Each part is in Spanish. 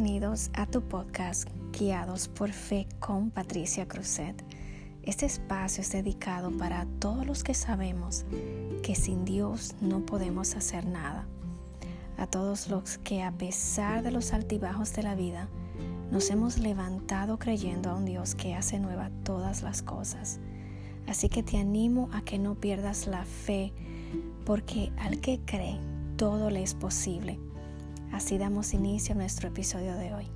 Bienvenidos a tu podcast Guiados por Fe con Patricia Cruzet. Este espacio es dedicado para todos los que sabemos que sin Dios no podemos hacer nada. A todos los que a pesar de los altibajos de la vida, nos hemos levantado creyendo a un Dios que hace nueva todas las cosas. Así que te animo a que no pierdas la fe, porque al que cree, todo le es posible. Así damos inicio a nuestro episodio de hoy.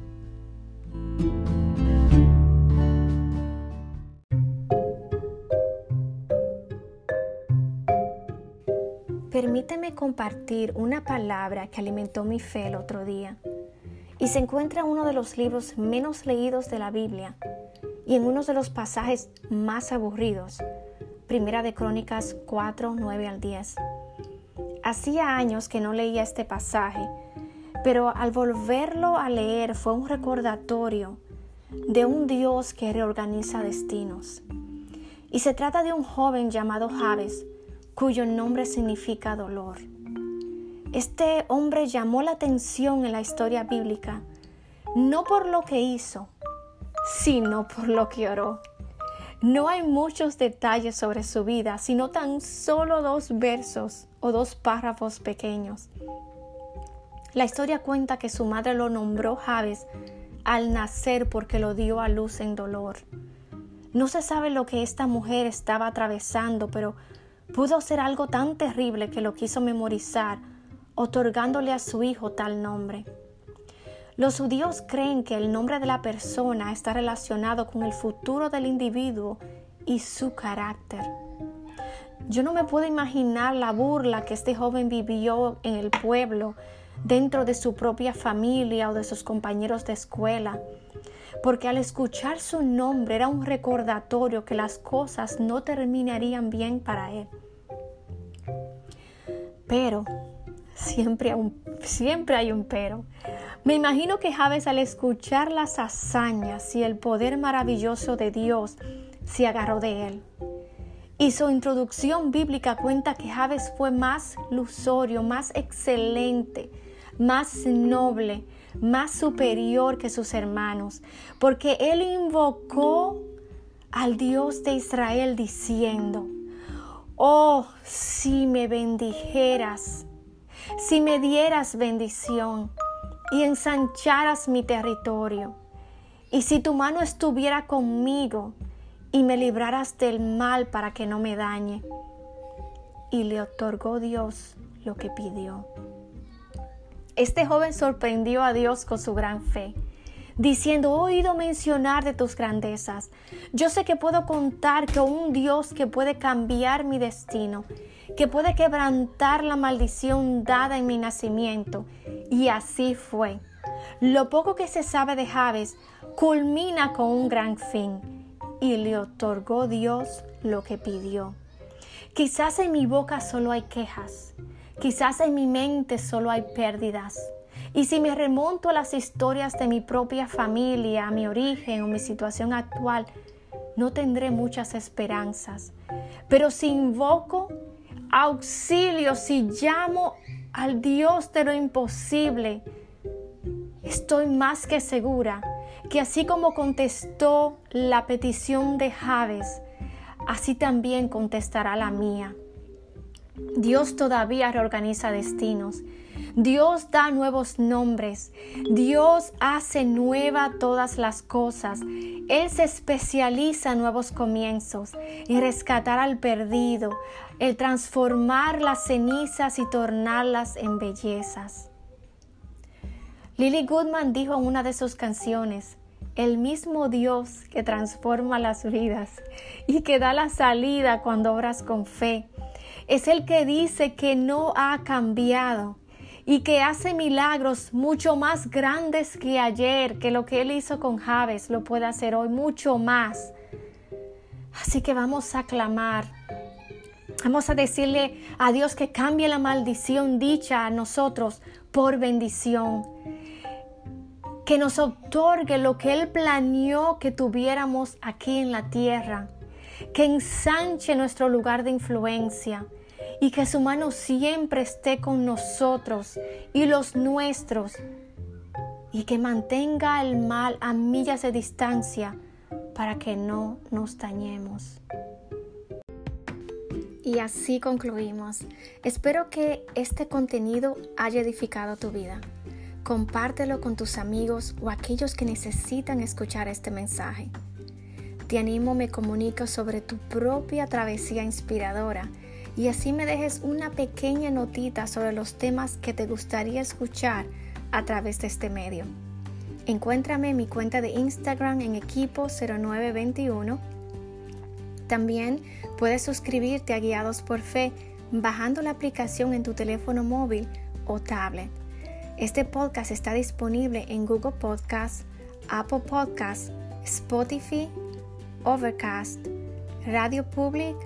Permíteme compartir una palabra que alimentó mi fe el otro día y se encuentra en uno de los libros menos leídos de la Biblia y en uno de los pasajes más aburridos, Primera de Crónicas 4, 9 al 10. Hacía años que no leía este pasaje pero al volverlo a leer fue un recordatorio de un Dios que reorganiza destinos. Y se trata de un joven llamado Javes, cuyo nombre significa dolor. Este hombre llamó la atención en la historia bíblica, no por lo que hizo, sino por lo que oró. No hay muchos detalles sobre su vida, sino tan solo dos versos o dos párrafos pequeños. La historia cuenta que su madre lo nombró Javes al nacer porque lo dio a luz en dolor. No se sabe lo que esta mujer estaba atravesando, pero pudo ser algo tan terrible que lo quiso memorizar, otorgándole a su hijo tal nombre. Los judíos creen que el nombre de la persona está relacionado con el futuro del individuo y su carácter. Yo no me puedo imaginar la burla que este joven vivió en el pueblo dentro de su propia familia o de sus compañeros de escuela, porque al escuchar su nombre era un recordatorio que las cosas no terminarían bien para él. Pero, siempre hay un, siempre hay un pero. Me imagino que Javes al escuchar las hazañas y el poder maravilloso de Dios se agarró de él. Y su introducción bíblica cuenta que Javes fue más lusorio, más excelente, más noble, más superior que sus hermanos, porque él invocó al Dios de Israel diciendo, oh, si me bendijeras, si me dieras bendición y ensancharas mi territorio, y si tu mano estuviera conmigo y me libraras del mal para que no me dañe. Y le otorgó Dios lo que pidió. Este joven sorprendió a Dios con su gran fe, diciendo, he oído mencionar de tus grandezas. Yo sé que puedo contar con un Dios que puede cambiar mi destino, que puede quebrantar la maldición dada en mi nacimiento. Y así fue. Lo poco que se sabe de Javes culmina con un gran fin y le otorgó Dios lo que pidió. Quizás en mi boca solo hay quejas, Quizás en mi mente solo hay pérdidas. Y si me remonto a las historias de mi propia familia, a mi origen o mi situación actual, no tendré muchas esperanzas. Pero si invoco auxilio, si llamo al Dios de lo imposible, estoy más que segura que así como contestó la petición de Javes, así también contestará la mía. Dios todavía reorganiza destinos. Dios da nuevos nombres. Dios hace nueva todas las cosas. Él se especializa en nuevos comienzos, en rescatar al perdido, en transformar las cenizas y tornarlas en bellezas. Lily Goodman dijo en una de sus canciones, el mismo Dios que transforma las vidas y que da la salida cuando obras con fe es el que dice que no ha cambiado y que hace milagros mucho más grandes que ayer, que lo que él hizo con Javes lo puede hacer hoy mucho más. Así que vamos a clamar. Vamos a decirle a Dios que cambie la maldición dicha a nosotros por bendición. Que nos otorgue lo que Él planeó que tuviéramos aquí en la tierra. Que ensanche nuestro lugar de influencia y que su mano siempre esté con nosotros y los nuestros y que mantenga el mal a millas de distancia para que no nos dañemos. Y así concluimos. Espero que este contenido haya edificado tu vida. Compártelo con tus amigos o aquellos que necesitan escuchar este mensaje. Te animo, me comunico sobre tu propia travesía inspiradora y así me dejes una pequeña notita sobre los temas que te gustaría escuchar a través de este medio. Encuéntrame en mi cuenta de Instagram en equipo 0921. También puedes suscribirte a Guiados por Fe bajando la aplicación en tu teléfono móvil o tablet. Este podcast está disponible en Google Podcasts, Apple Podcasts, Spotify, Overcast, Radio Public,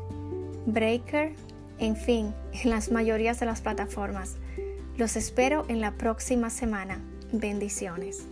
Breaker, en fin, en las mayorías de las plataformas. Los espero en la próxima semana. Bendiciones.